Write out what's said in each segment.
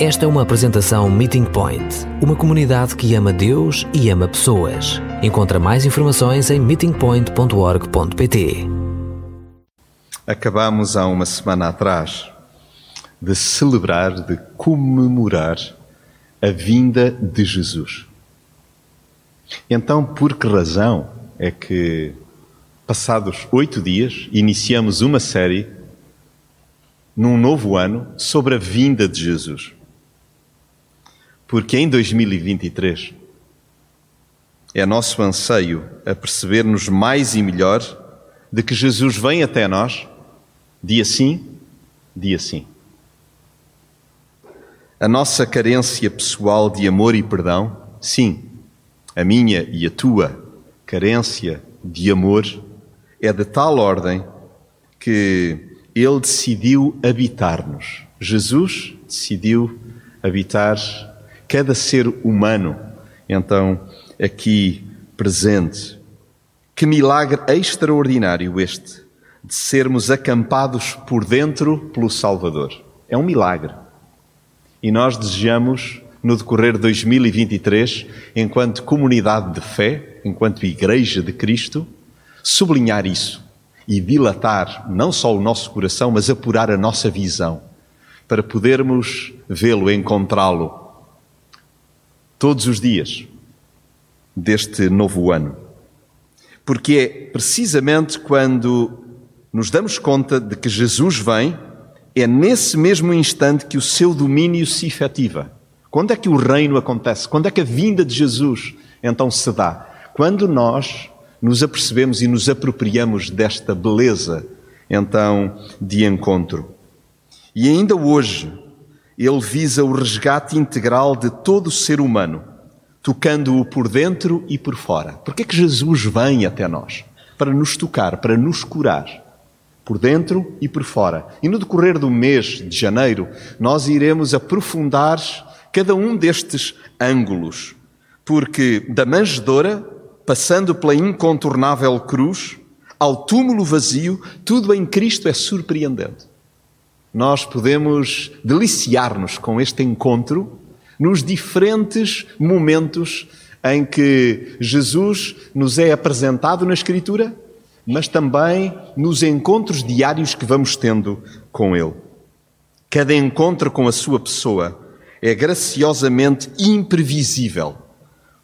Esta é uma apresentação Meeting Point, uma comunidade que ama Deus e ama pessoas. Encontra mais informações em meetingpoint.org.pt. Acabamos há uma semana atrás de celebrar, de comemorar a vinda de Jesus. Então, por que razão é que, passados oito dias, iniciamos uma série num novo ano sobre a vinda de Jesus? Porque em 2023 é nosso anseio a perceber-nos mais e melhor de que Jesus vem até nós dia sim, dia sim. A nossa carência pessoal de amor e perdão, sim, a minha e a tua carência de amor é de tal ordem que ele decidiu habitar-nos. Jesus decidiu habitar cada ser humano, então, aqui presente. Que milagre extraordinário este, de sermos acampados por dentro pelo Salvador. É um milagre. E nós desejamos, no decorrer de 2023, enquanto comunidade de fé, enquanto Igreja de Cristo, sublinhar isso e dilatar não só o nosso coração, mas apurar a nossa visão, para podermos vê-lo, encontrá-lo todos os dias deste novo ano. Porque é precisamente quando nos damos conta de que Jesus vem, é nesse mesmo instante que o seu domínio se efetiva. Quando é que o reino acontece? Quando é que a vinda de Jesus então se dá? Quando nós nos apercebemos e nos apropriamos desta beleza então de encontro. E ainda hoje, ele visa o resgate integral de todo o ser humano, tocando-o por dentro e por fora. Porque é que Jesus vem até nós? Para nos tocar, para nos curar, por dentro e por fora. E no decorrer do mês de janeiro, nós iremos aprofundar cada um destes ângulos, porque da manjedoura, passando pela incontornável cruz, ao túmulo vazio, tudo em Cristo é surpreendente nós podemos deliciar-nos com este encontro nos diferentes momentos em que Jesus nos é apresentado na Escritura, mas também nos encontros diários que vamos tendo com Ele. Cada encontro com a Sua pessoa é graciosamente imprevisível,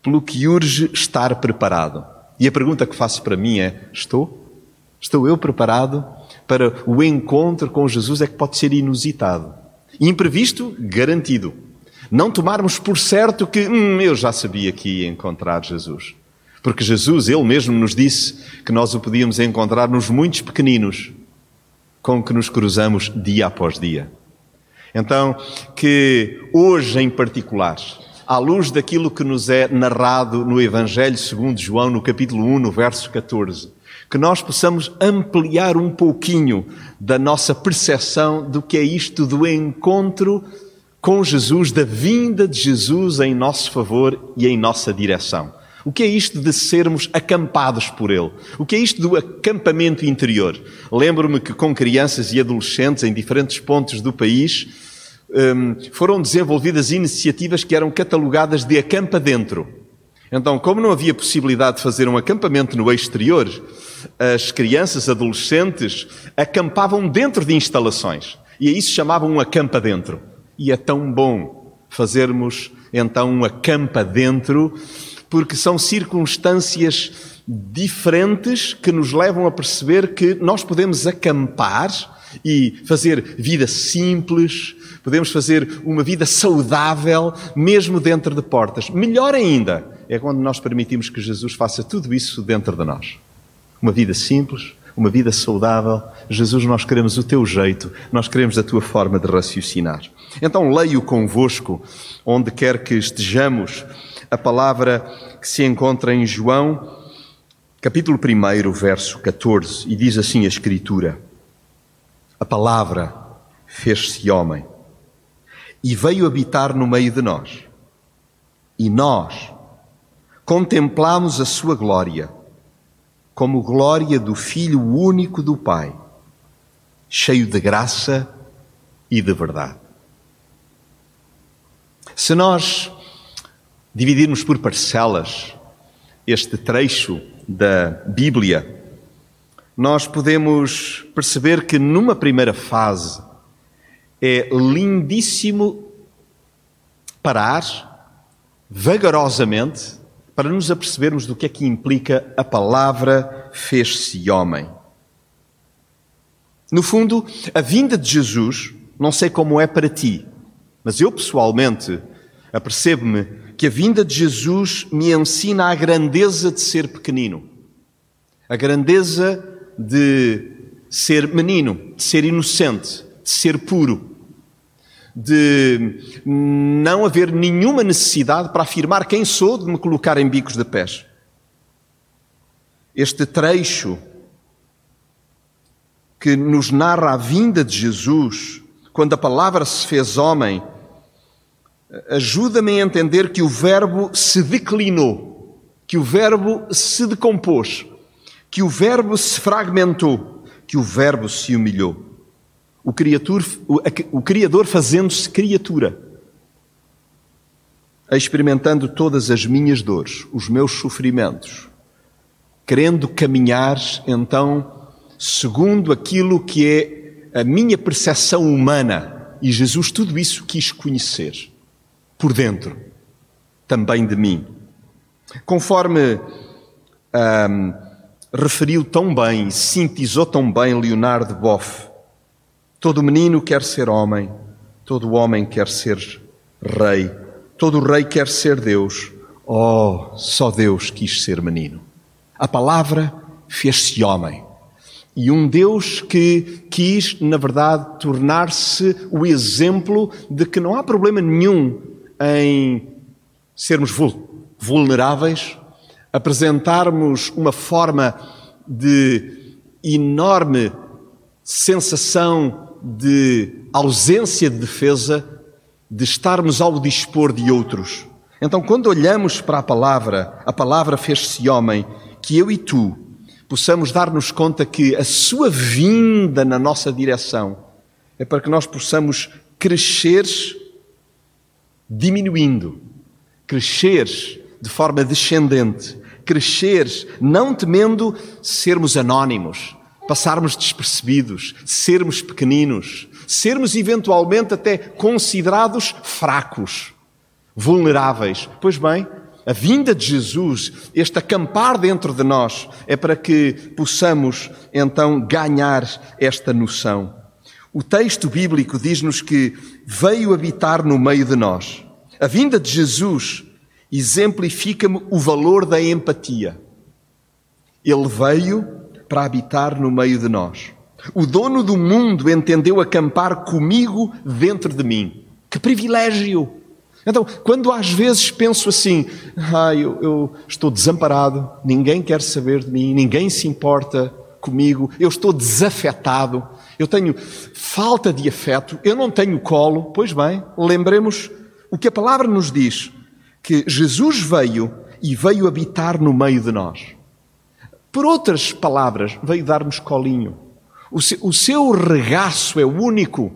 pelo que urge estar preparado. E a pergunta que faço para mim é: estou? Estou eu preparado para o encontro com Jesus é que pode ser inusitado. Imprevisto, garantido. Não tomarmos por certo que hum, eu já sabia que ia encontrar Jesus. Porque Jesus, Ele mesmo nos disse que nós o podíamos encontrar nos muitos pequeninos com que nos cruzamos dia após dia. Então, que hoje em particular, à luz daquilo que nos é narrado no Evangelho segundo João, no capítulo 1, no verso 14, que nós possamos ampliar um pouquinho da nossa percepção do que é isto do encontro com Jesus, da vinda de Jesus em nosso favor e em nossa direção. O que é isto de sermos acampados por Ele? O que é isto do acampamento interior? Lembro-me que com crianças e adolescentes em diferentes pontos do país hum, foram desenvolvidas iniciativas que eram catalogadas de acampa dentro. Então, como não havia possibilidade de fazer um acampamento no exterior, as crianças, adolescentes, acampavam dentro de instalações. E a isso chamavam um acampa dentro. E é tão bom fazermos então um acampa dentro, porque são circunstâncias diferentes que nos levam a perceber que nós podemos acampar e fazer vida simples, podemos fazer uma vida saudável, mesmo dentro de portas. Melhor ainda é quando nós permitimos que Jesus faça tudo isso dentro de nós. Uma vida simples, uma vida saudável. Jesus, nós queremos o teu jeito, nós queremos a tua forma de raciocinar. Então leio convosco, onde quer que estejamos, a palavra que se encontra em João, capítulo 1, verso 14, e diz assim a Escritura: A palavra fez-se homem e veio habitar no meio de nós. E nós contemplamos a sua glória como glória do Filho único do Pai, cheio de graça e de verdade. Se nós dividirmos por parcelas este trecho da Bíblia, nós podemos perceber que numa primeira fase é lindíssimo parar vagarosamente para nos apercebermos do que é que implica a palavra fez-se homem. No fundo, a vinda de Jesus, não sei como é para ti, mas eu pessoalmente apercebo-me que a vinda de Jesus me ensina a grandeza de ser pequenino, a grandeza de ser menino, de ser inocente, de ser puro, de não haver nenhuma necessidade para afirmar quem sou, de me colocar em bicos de pés. Este trecho que nos narra a vinda de Jesus, quando a palavra se fez homem, ajuda-me a entender que o Verbo se declinou, que o Verbo se decompôs, que o Verbo se fragmentou, que o Verbo se humilhou. O, criatur, o, Criador fazendo-se criatura, experimentando todas as minhas dores, os meus sofrimentos, querendo caminhar então segundo aquilo que é a minha percepção humana. E Jesus tudo isso quis conhecer por dentro, também de mim. Conforme referiu tão bem, sintetizou tão bem Leonardo Boff, todo menino quer ser homem, todo homem quer ser rei, todo rei quer ser Deus. Oh, só Deus quis ser menino. A palavra fez-se homem. E um Deus que quis, na verdade, tornar-se o exemplo de que não há problema nenhum em sermos vulneráveis, apresentarmos uma forma de enorme sensação de ausência de defesa, de estarmos ao dispor de outros. Então, quando olhamos para a palavra, a palavra fez-se homem, que eu e tu possamos dar-nos conta que a sua vinda na nossa direção é para que nós possamos crescer diminuindo, crescer de forma descendente, crescer não temendo sermos anónimos, passarmos despercebidos, sermos pequeninos, sermos eventualmente até considerados fracos, vulneráveis. Pois bem, a vinda de Jesus, este acampar dentro de nós, é para que possamos então ganhar esta noção. O texto bíblico diz-nos que veio habitar no meio de nós. A vinda de Jesus exemplifica-me o valor da empatia. Ele veio para habitar no meio de nós. O dono do mundo entendeu acampar comigo dentro de mim. Que privilégio! Então, quando às vezes penso assim, ah, eu, eu estou desamparado, ninguém quer saber de mim, ninguém se importa comigo, eu estou desafetado, eu tenho falta de afeto, eu não tenho colo. Pois bem, lembremos o que a palavra nos diz: que Jesus veio e veio habitar no meio de nós. Por outras palavras, veio dar-nos colinho. O seu, regaço é único.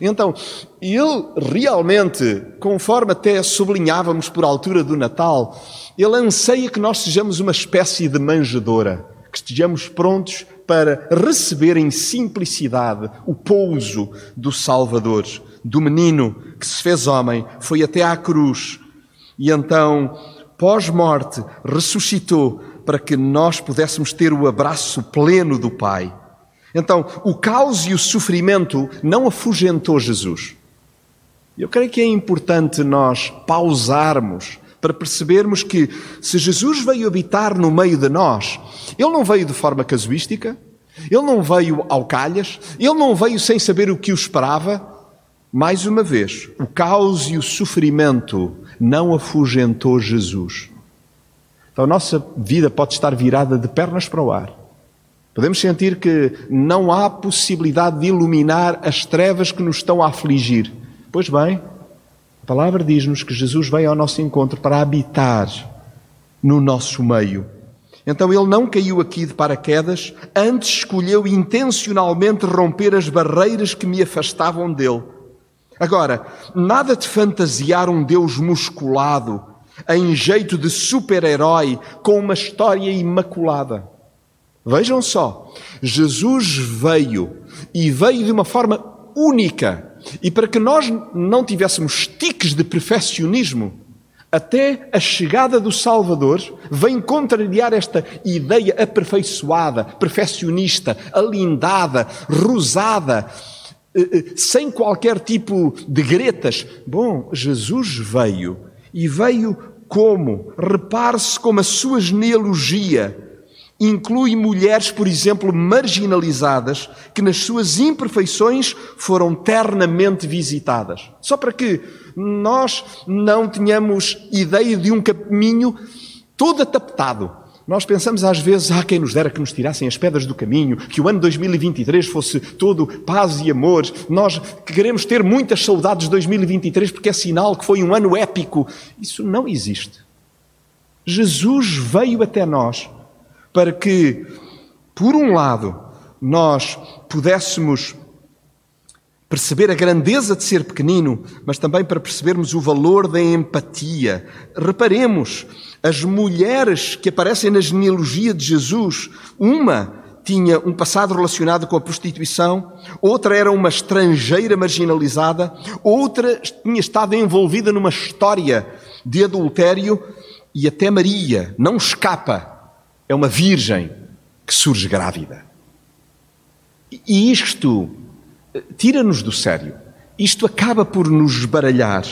Então, ele realmente, conforme até sublinhávamos por altura do Natal, ele anseia que nós sejamos uma espécie de manjedora, que estejamos prontos para receber em simplicidade o pouso do Salvador, do menino que se fez homem, foi até à cruz e então, pós-morte, ressuscitou para que nós pudéssemos ter o abraço pleno do Pai. Então, o caos e o sofrimento não afugentou Jesus. Eu creio que é importante nós pausarmos para percebermos que se Jesus veio habitar no meio de nós, ele não veio de forma casuística, ele não veio ao calhas, ele não veio sem saber o que o esperava. Mais uma vez, o caos e o sofrimento não afugentou Jesus. Então a nossa vida pode estar virada de pernas para o ar. Podemos sentir que não há possibilidade de iluminar as trevas que nos estão a afligir. Pois bem, a palavra diz-nos que Jesus veio ao nosso encontro para habitar no nosso meio. Então ele não caiu aqui de paraquedas, antes escolheu intencionalmente romper as barreiras que me afastavam dele. Agora, nada de fantasiar um Deus musculado, em jeito de super-herói, com uma história imaculada. Vejam só, Jesus veio e veio de uma forma única. E para que nós não tivéssemos tiques de perfeccionismo, até a chegada do Salvador vem contrariar esta ideia aperfeiçoada, perfeccionista, alindada, rosada, eh, eh, sem qualquer tipo de gretas. Bom, Jesus veio e veio como? Repare-se como a sua genealogia inclui mulheres, por exemplo, marginalizadas, que nas suas imperfeições foram ternamente visitadas. Só para que nós não tenhamos ideia de um caminho todo adaptado. Nós pensamos às vezes, ah, quem nos dera que nos tirassem as pedras do caminho, que o ano 2023 fosse todo paz e amor. Nós queremos ter muitas saudades de 2023 porque é sinal que foi um ano épico. Isso não existe. Jesus veio até nós para que, por um lado, nós pudéssemos perceber a grandeza de ser pequenino, mas também para percebermos o valor da empatia. Reparemos, as mulheres que aparecem na genealogia de Jesus, uma tinha um passado relacionado com a prostituição, outra era uma estrangeira marginalizada, outra tinha estado envolvida numa história de adultério e até Maria não escapa é uma virgem que surge grávida. E isto tira-nos do sério. Isto acaba por nos baralhar.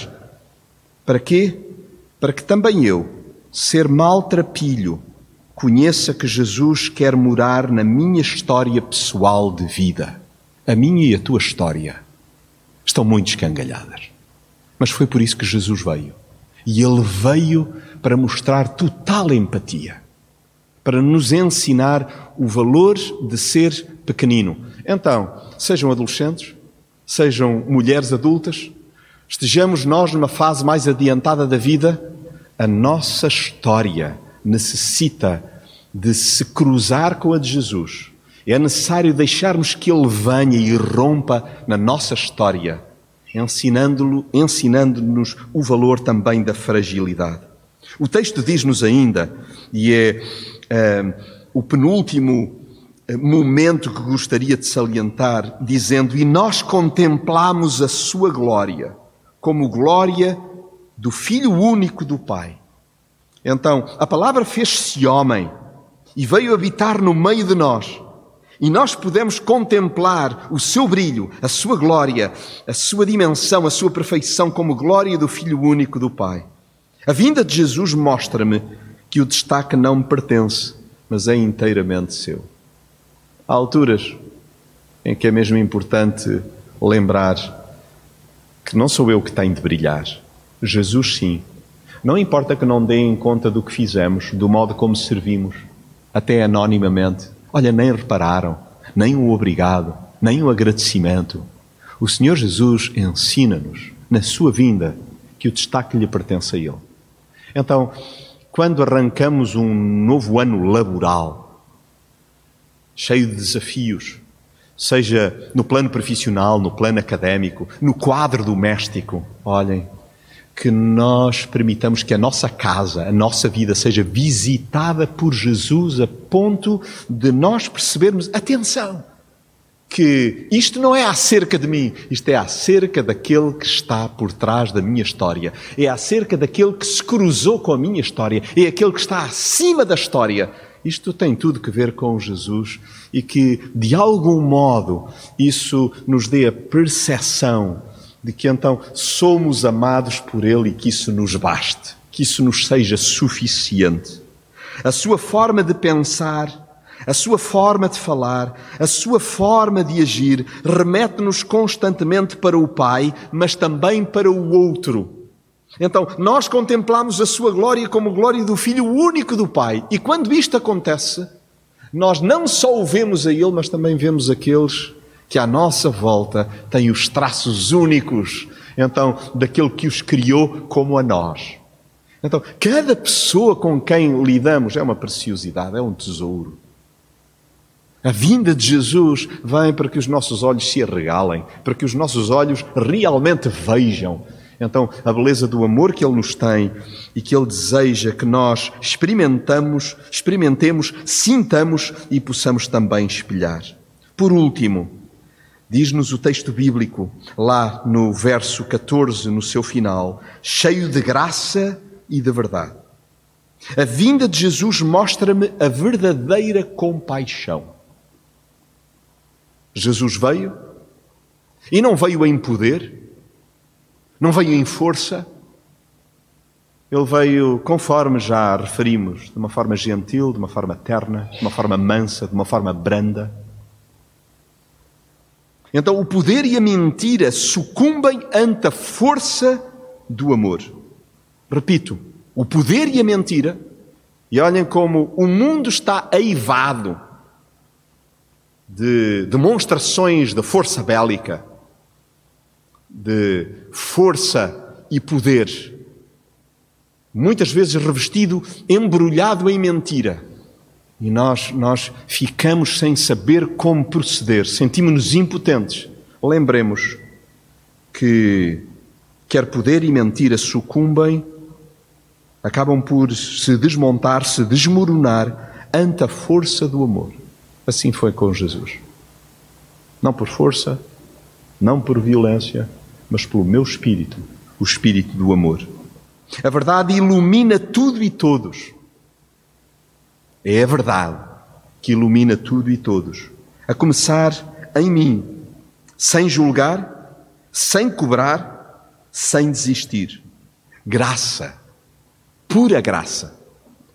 Para quê? Para que também eu, ser maltrapilho, conheça que Jesus quer morar na minha história pessoal de vida. A minha e a tua história estão muito escangalhadas. Mas foi por isso que Jesus veio. E ele veio para mostrar total empatia para nos ensinar o valor de ser pequenino. Então, sejam adolescentes, sejam mulheres adultas, estejamos nós numa fase mais adiantada da vida, a nossa história necessita de se cruzar com a de Jesus. É necessário deixarmos que Ele venha e rompa na nossa história, ensinando-nos ensinando o valor também da fragilidade. O texto diz-nos ainda, e é uh, o penúltimo momento que gostaria de salientar, dizendo: E nós contemplamos a sua glória, como glória do Filho único do Pai. Então, a palavra fez-se homem e veio habitar no meio de nós. E nós podemos contemplar o seu brilho, a sua glória, a sua dimensão, a sua perfeição como glória do Filho único do Pai. A vinda de Jesus mostra-me que o destaque não me pertence, mas é inteiramente seu. Há alturas em que é mesmo importante lembrar que não sou eu que tenho de brilhar, Jesus sim. Não importa que não deem conta do que fizemos, do modo como servimos, até anonimamente. Olha, nem repararam, nem o obrigado, nem o agradecimento. O Senhor Jesus ensina-nos, na sua vinda, que o destaque lhe pertence a Ele. Então, quando arrancamos um novo ano laboral, cheio de desafios, seja no plano profissional, no plano académico, no quadro doméstico, olhem, que nós permitamos que a nossa casa, a nossa vida seja visitada por Jesus a ponto de nós percebermos, atenção, que isto não é acerca de mim, isto é acerca daquele que está por trás da minha história, é acerca daquele que se cruzou com a minha história, é aquele que está acima da história. Isto tem tudo que ver com Jesus e que, de algum modo, isso nos dê a percepção de que então somos amados por Ele e que isso nos baste, que isso nos seja suficiente. A sua forma de pensar a sua forma de falar, a sua forma de agir, remete-nos constantemente para o Pai, mas também para o outro. Então, nós contemplamos a sua glória como glória do Filho único do Pai. E quando isto acontece, nós não só o vemos a Ele, mas também vemos aqueles que à nossa volta têm os traços únicos, então, daquele que os criou como a nós. Então, cada pessoa com quem lidamos é uma preciosidade, é um tesouro. A vinda de Jesus vem para que os nossos olhos se arregalem, para que os nossos olhos realmente vejam. Então, a beleza do amor que Ele nos tem e que Ele deseja que nós experimentamos, experimentemos, sintamos e possamos também espelhar. Por último, diz-nos o texto bíblico, lá no verso 14, no seu final, cheio de graça e de verdade. A vinda de Jesus mostra-me a verdadeira compaixão. Jesus veio e não veio em poder, não veio em força, ele veio, conforme já referimos, de uma forma gentil, de uma forma terna, de uma forma mansa, de uma forma branda. Então o poder e a mentira sucumbem ante a força do amor. Repito, o poder e a mentira, e olhem como o mundo está aivado de demonstrações de força bélica, de força e poder, muitas vezes revestido, embrulhado em mentira. E nós, nós ficamos sem saber como proceder, sentimos-nos impotentes. Lembremos que quer poder e mentira sucumbem, acabam por se desmontar, se desmoronar ante a força do amor. Assim foi com Jesus. Não por força, não por violência, mas pelo meu espírito, o espírito do amor. A verdade ilumina tudo e todos. É a verdade que ilumina tudo e todos. A começar em mim, sem julgar, sem cobrar, sem desistir. Graça, pura graça.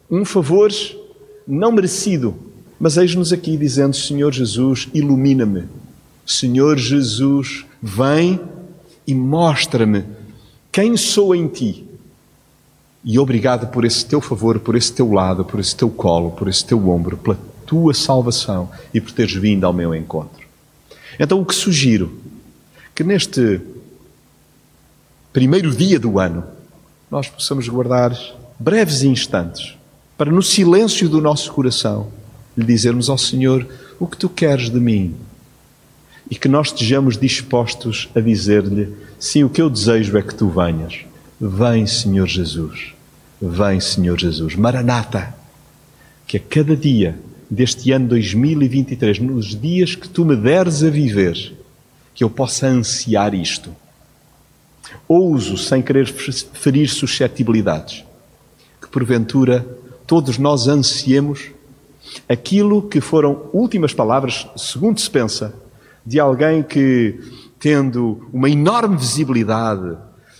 Um favor não merecido mas eis-nos aqui dizendo: Senhor Jesus, ilumina-me. Senhor Jesus, vem e mostra-me quem sou em ti. E obrigado por esse teu favor, por esse teu lado, por esse teu colo, por esse teu ombro, pela tua salvação e por teres vindo ao meu encontro. Então, o que sugiro? Que neste primeiro dia do ano nós possamos guardar breves instantes para, no silêncio do nosso coração, lhe dizermos ao Senhor o que tu queres de mim. E que nós estejamos dispostos a dizer-lhe: sim, o que eu desejo é que tu venhas. Vem, Senhor Jesus. Vem, Senhor Jesus. Maranata. Que a cada dia deste ano 2023, nos dias que tu me deres a viver, que eu possa ansiar isto. Ouso, sem querer ferir suscetibilidades, que porventura todos nós ansiemos aquilo que foram últimas palavras, segundo se pensa, de alguém que, tendo uma enorme visibilidade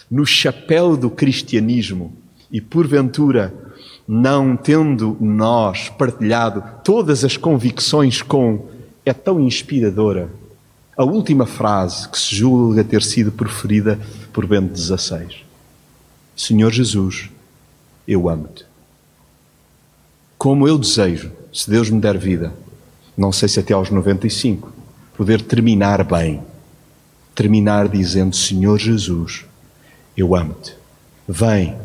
no chapéu do cristianismo e, porventura, não tendo nós partilhado todas as convicções com é tão inspiradora a última frase que se julga ter sido proferida por Bento XVI. Senhor Jesus, eu amo-te. Como eu desejo se Deus me der vida, não sei se até aos 95, poder terminar bem. Terminar dizendo: Senhor Jesus, eu amo-te. Vem,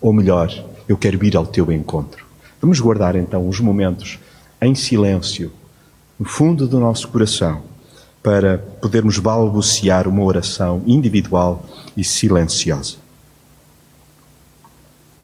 ou melhor, eu quero ir ao teu encontro. Vamos guardar então os momentos em silêncio, no fundo do nosso coração, para podermos balbuciar uma oração individual e silenciosa.